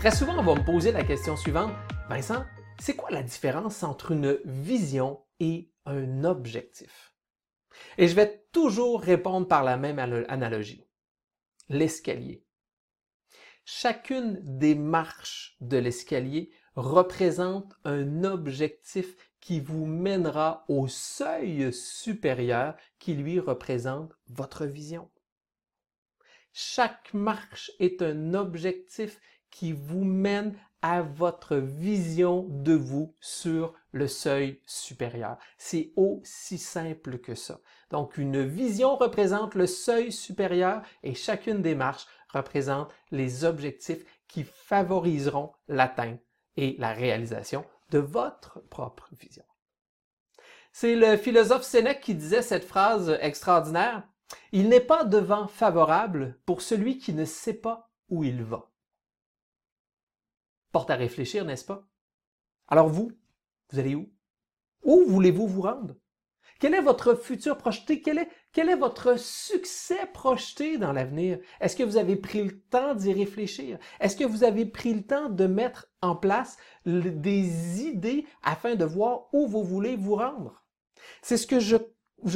Très souvent, on va me poser la question suivante. Vincent, c'est quoi la différence entre une vision et un objectif? Et je vais toujours répondre par la même analogie. L'escalier. Chacune des marches de l'escalier représente un objectif qui vous mènera au seuil supérieur qui lui représente votre vision. Chaque marche est un objectif qui vous mène à votre vision de vous sur le seuil supérieur. C'est aussi simple que ça. Donc, une vision représente le seuil supérieur et chacune des marches représente les objectifs qui favoriseront l'atteinte et la réalisation de votre propre vision. C'est le philosophe Sénèque qui disait cette phrase extraordinaire. Il n'est pas de vent favorable pour celui qui ne sait pas où il va porte à réfléchir, n'est-ce pas? Alors vous, vous allez où? Où voulez-vous vous rendre? Quel est votre futur projeté? Quel est, votre succès projeté dans l'avenir? Est-ce que vous avez pris le temps d'y réfléchir? Est-ce que vous avez pris le temps de mettre en place des idées afin de voir où vous voulez vous rendre? C'est ce que je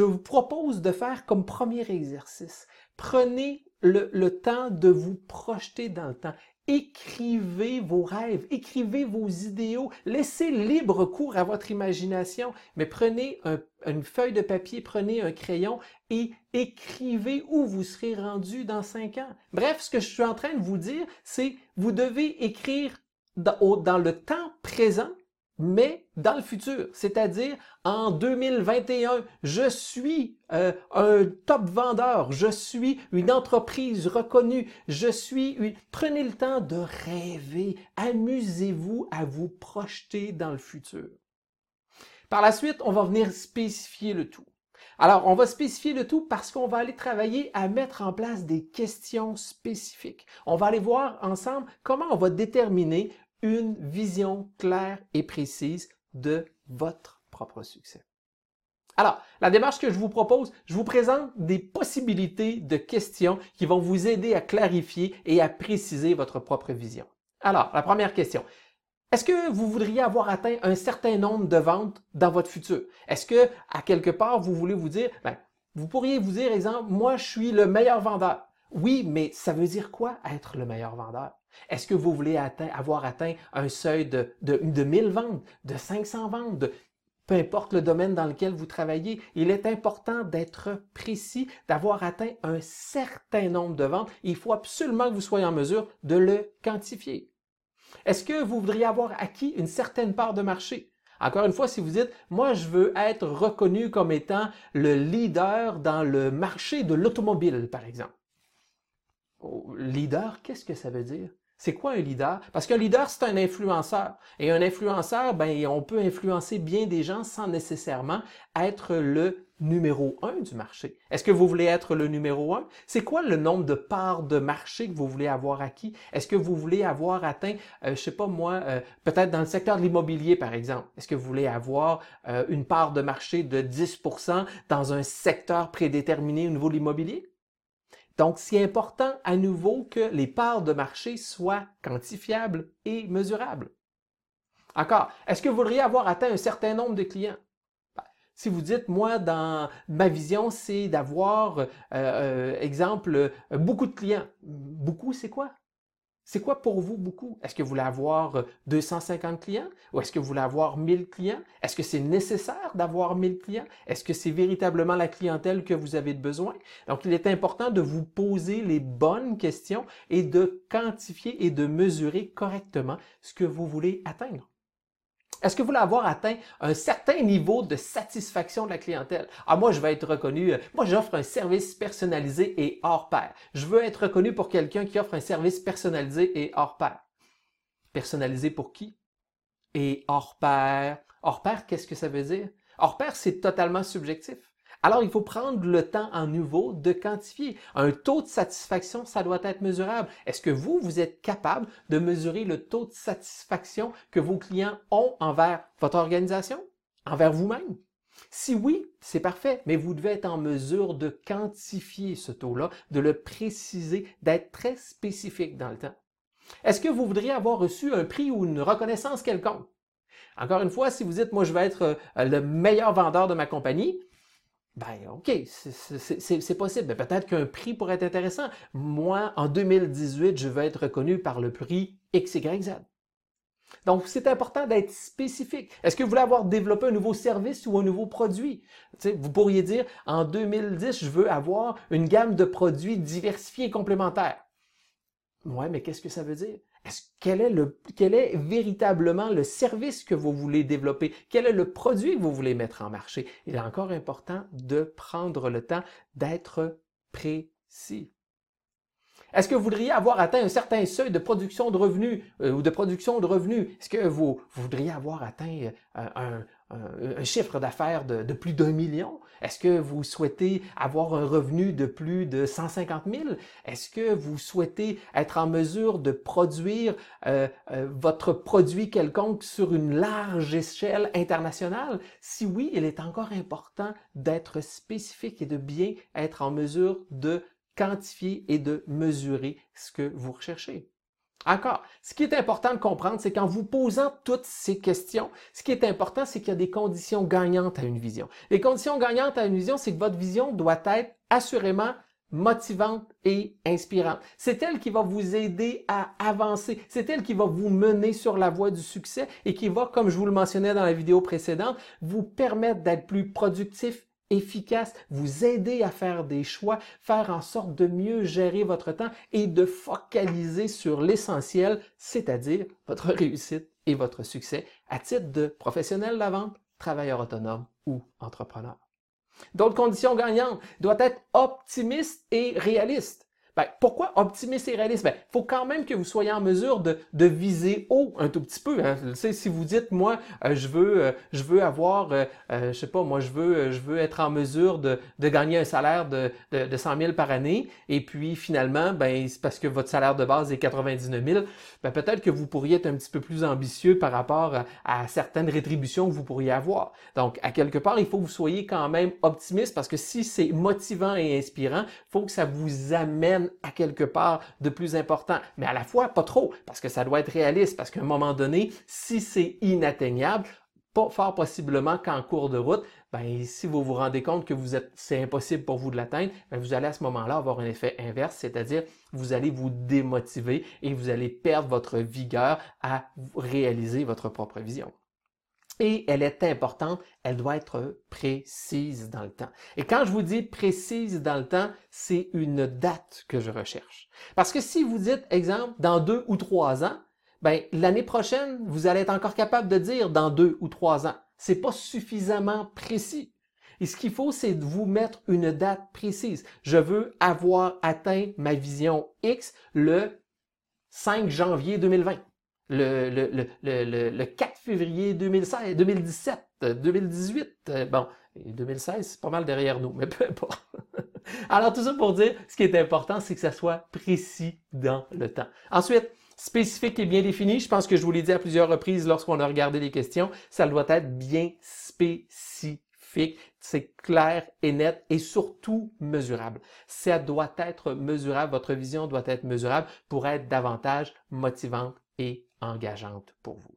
vous propose de faire comme premier exercice. Prenez le, temps de vous projeter dans le temps. Écrivez vos rêves, écrivez vos idéaux, laissez libre cours à votre imagination, mais prenez une feuille de papier, prenez un crayon et écrivez où vous serez rendu dans cinq ans. Bref, ce que je suis en train de vous dire, c'est vous devez écrire dans le temps présent mais dans le futur, c'est-à-dire en 2021, je suis euh, un top vendeur, je suis une entreprise reconnue, je suis une... Prenez le temps de rêver, amusez-vous à vous projeter dans le futur. Par la suite, on va venir spécifier le tout. Alors, on va spécifier le tout parce qu'on va aller travailler à mettre en place des questions spécifiques. On va aller voir ensemble comment on va déterminer une vision claire et précise de votre propre succès. Alors, la démarche que je vous propose, je vous présente des possibilités de questions qui vont vous aider à clarifier et à préciser votre propre vision. Alors, la première question. Est-ce que vous voudriez avoir atteint un certain nombre de ventes dans votre futur? Est-ce que, à quelque part, vous voulez vous dire, ben, vous pourriez vous dire, exemple, moi, je suis le meilleur vendeur. Oui, mais ça veut dire quoi être le meilleur vendeur? Est-ce que vous voulez avoir atteint un seuil de, de, de 1000 ventes, de 500 ventes, peu importe le domaine dans lequel vous travaillez, il est important d'être précis, d'avoir atteint un certain nombre de ventes. Il faut absolument que vous soyez en mesure de le quantifier. Est-ce que vous voudriez avoir acquis une certaine part de marché? Encore une fois, si vous dites, moi, je veux être reconnu comme étant le leader dans le marché de l'automobile, par exemple. Oh, leader, qu'est-ce que ça veut dire? C'est quoi un leader? Parce qu'un leader, c'est un influenceur. Et un influenceur, ben, on peut influencer bien des gens sans nécessairement être le numéro un du marché. Est-ce que vous voulez être le numéro un? C'est quoi le nombre de parts de marché que vous voulez avoir acquis? Est-ce que vous voulez avoir atteint, euh, je sais pas moi, euh, peut-être dans le secteur de l'immobilier, par exemple? Est-ce que vous voulez avoir euh, une part de marché de 10% dans un secteur prédéterminé au niveau de l'immobilier? Donc, c'est important à nouveau que les parts de marché soient quantifiables et mesurables. Encore, est-ce que vous voudriez avoir atteint un certain nombre de clients? Ben, si vous dites, moi, dans ma vision, c'est d'avoir, euh, euh, exemple, beaucoup de clients. Beaucoup, c'est quoi? C'est quoi pour vous beaucoup? Est-ce que vous voulez avoir 250 clients ou est-ce que vous voulez avoir 1000 clients? Est-ce que c'est nécessaire d'avoir 1000 clients? Est-ce que c'est véritablement la clientèle que vous avez besoin? Donc, il est important de vous poser les bonnes questions et de quantifier et de mesurer correctement ce que vous voulez atteindre. Est-ce que vous voulez avoir atteint un certain niveau de satisfaction de la clientèle? Ah, moi, je veux être reconnu, euh, moi, j'offre un service personnalisé et hors pair. Je veux être reconnu pour quelqu'un qui offre un service personnalisé et hors pair. Personnalisé pour qui? Et hors pair. Hors pair, qu'est-ce que ça veut dire? Hors pair, c'est totalement subjectif. Alors, il faut prendre le temps en nouveau de quantifier. Un taux de satisfaction, ça doit être mesurable. Est-ce que vous, vous êtes capable de mesurer le taux de satisfaction que vos clients ont envers votre organisation, envers vous-même? Si oui, c'est parfait, mais vous devez être en mesure de quantifier ce taux-là, de le préciser, d'être très spécifique dans le temps. Est-ce que vous voudriez avoir reçu un prix ou une reconnaissance quelconque? Encore une fois, si vous dites, moi, je vais être euh, le meilleur vendeur de ma compagnie, ben, OK, c'est possible. Ben, Peut-être qu'un prix pourrait être intéressant. Moi, en 2018, je veux être reconnu par le prix XYZ. Donc, c'est important d'être spécifique. Est-ce que vous voulez avoir développé un nouveau service ou un nouveau produit? vous pourriez dire, en 2010, je veux avoir une gamme de produits diversifiés et complémentaires. Ouais, mais qu'est-ce que ça veut dire? Quel, est véritablement le service que vous voulez développer? Quel est le produit que vous voulez mettre en marché? Il est encore important de prendre le temps d'être précis. Est-ce que vous voudriez avoir atteint un certain seuil de production de revenus euh, ou de production de revenus? Est-ce que vous, voudriez avoir atteint euh, un, chiffre d'affaires de, plus d'un million? Est-ce que vous souhaitez avoir un revenu de plus de 150 000? Est-ce que vous souhaitez être en mesure de produire euh, votre produit quelconque sur une large échelle internationale? Si oui, il est encore important d'être spécifique et de bien être en mesure de quantifier et de mesurer ce que vous recherchez. Encore, ce qui est important de comprendre, c'est qu'en vous posant toutes ces questions, ce qui est important, c'est qu'il y a des conditions gagnantes à une vision. Les conditions gagnantes à une vision, c'est que votre vision doit être assurément motivante et inspirante. C'est elle qui va vous aider à avancer. C'est elle qui va vous mener sur la voie du succès et qui va, comme je vous le mentionnais dans la vidéo précédente, vous permettre d'être plus productif, efficace, vous aider à faire des choix, faire en sorte de mieux gérer votre temps et de focaliser sur l'essentiel, c'est-à-dire votre réussite et votre succès à titre de professionnel de la vente, travailleur autonome ou entrepreneur. D'autres conditions gagnantes doivent être optimiste et réaliste. Ben, pourquoi optimiste et réaliste? Il ben, faut quand même que vous soyez en mesure de, de viser haut un tout petit peu. Hein. si vous dites, moi, euh, je veux, euh, je veux avoir, euh, je sais pas, moi, je veux, je veux être en mesure de, de gagner un salaire de, de, de 100 000 par année, et puis finalement, ben, c'est parce que votre salaire de base est 99 000, ben, peut-être que vous pourriez être un petit peu plus ambitieux par rapport à, à certaines rétributions que vous pourriez avoir. Donc, à quelque part, il faut que vous soyez quand même optimiste parce que si c'est motivant et inspirant, il faut que ça vous amène à quelque part de plus important, mais à la fois pas trop, parce que ça doit être réaliste, parce qu'à un moment donné, si c'est inatteignable, pas fort possiblement qu'en cours de route, ben, si vous vous rendez compte que vous êtes, c'est impossible pour vous de l'atteindre, ben, vous allez à ce moment-là avoir un effet inverse, c'est-à-dire vous allez vous démotiver et vous allez perdre votre vigueur à réaliser votre propre vision. Et elle est importante, elle doit être précise dans le temps. Et quand je vous dis précise dans le temps, c'est une date que je recherche. Parce que si vous dites, exemple, dans deux ou trois ans, ben, l'année prochaine, vous allez être encore capable de dire dans deux ou trois ans. C'est pas suffisamment précis. Et ce qu'il faut, c'est de vous mettre une date précise. Je veux avoir atteint ma vision X le 5 janvier 2020 le, le, le, le, 4 février 2016, 2017, 2018. Bon, 2016, c'est pas mal derrière nous, mais peu importe. Alors, tout ça pour dire, ce qui est important, c'est que ça soit précis dans le temps. Ensuite, spécifique et bien défini. Je pense que je vous l'ai dit à plusieurs reprises lorsqu'on a regardé les questions. Ça doit être bien spécifique. C'est clair et net et surtout mesurable. Ça doit être mesurable. Votre vision doit être mesurable pour être davantage motivante et engageante pour vous.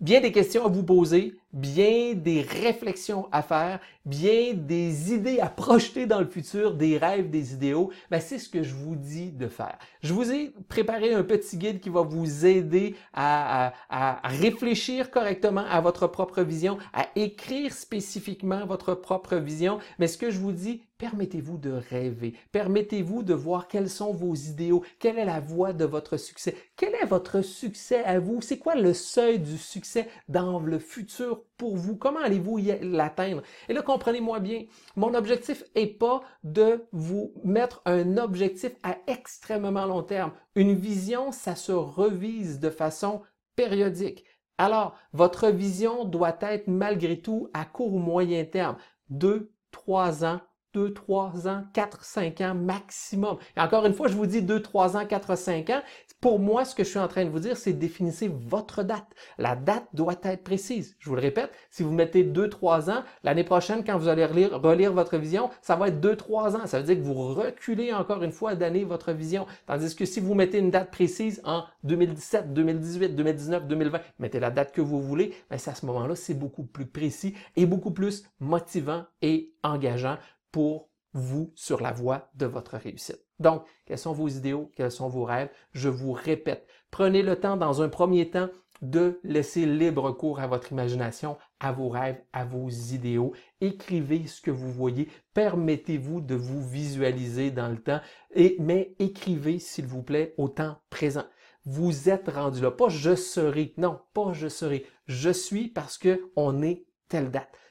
bien des questions à vous poser, bien des réflexions à faire, bien des idées à projeter dans le futur, des rêves, des idéaux, ben c'est ce que je vous dis de faire. Je vous ai préparé un petit guide qui va vous aider à, à, à réfléchir correctement à votre propre vision, à écrire spécifiquement votre propre vision, mais ce que je vous dis, Permettez-vous de rêver. Permettez-vous de voir quels sont vos idéaux. Quelle est la voie de votre succès? Quel est votre succès à vous? C'est quoi le seuil du succès dans le futur pour vous? Comment allez-vous l'atteindre? Et là, comprenez-moi bien, mon objectif n'est pas de vous mettre un objectif à extrêmement long terme. Une vision, ça se revise de façon périodique. Alors, votre vision doit être malgré tout à court ou moyen terme, deux, trois ans, 2, 3 ans, 4, 5 ans maximum. Et encore une fois, je vous dis 2, 3 ans, 4, 5 ans. Pour moi, ce que je suis en train de vous dire, c'est définissez votre date. La date doit être précise. Je vous le répète, si vous mettez 2, 3 ans, l'année prochaine, quand vous allez relire, votre vision, ça va être 2, 3 ans. Ça veut dire que vous reculez encore une fois d'année votre vision. Tandis que si vous mettez une date précise en 2017, 2018, 2019, 2020, mettez la date que vous voulez, mais ben, à ce moment-là, c'est beaucoup plus précis et beaucoup plus motivant et engageant pour vous sur la voie de votre réussite. Donc, quels sont vos idéaux, quels sont vos rêves? Je vous répète, prenez le temps dans un premier temps de laisser libre cours à votre imagination, à vos rêves, à vos idéaux. Écrivez ce que vous voyez. Permettez-vous de vous visualiser dans le temps, et, mais écrivez, s'il vous plaît, au temps présent. Vous êtes rendu là. Pas je serai. Non, pas je serai. Je suis parce que on est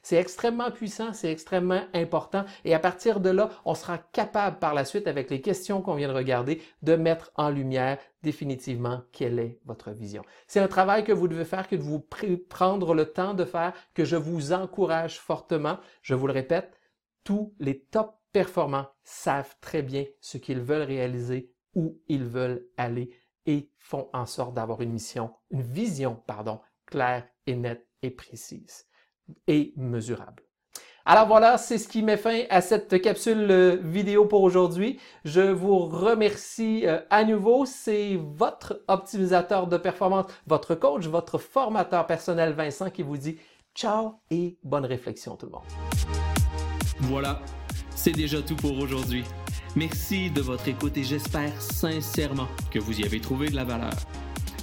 C'est extrêmement puissant, c'est extrêmement important et à partir de là, on sera capable par la suite, avec les questions qu'on vient de regarder, de mettre en lumière définitivement quelle est votre vision. C'est un travail que vous devez faire, que vous prendre le temps de faire, que je vous encourage fortement. Je vous le répète, tous les top performants savent très bien ce qu'ils veulent réaliser, où ils veulent aller et font en sorte d'avoir une mission, une vision, pardon, claire et nette et précise et mesurable. Alors voilà, c'est ce qui met fin à cette capsule euh, vidéo pour aujourd'hui. Je vous remercie euh, à nouveau. C'est votre optimisateur de performance, votre coach, votre formateur personnel Vincent qui vous dit ciao et bonne réflexion tout le monde. Voilà, c'est déjà tout pour aujourd'hui. Merci de votre écoute et j'espère sincèrement que vous y avez trouvé de la valeur.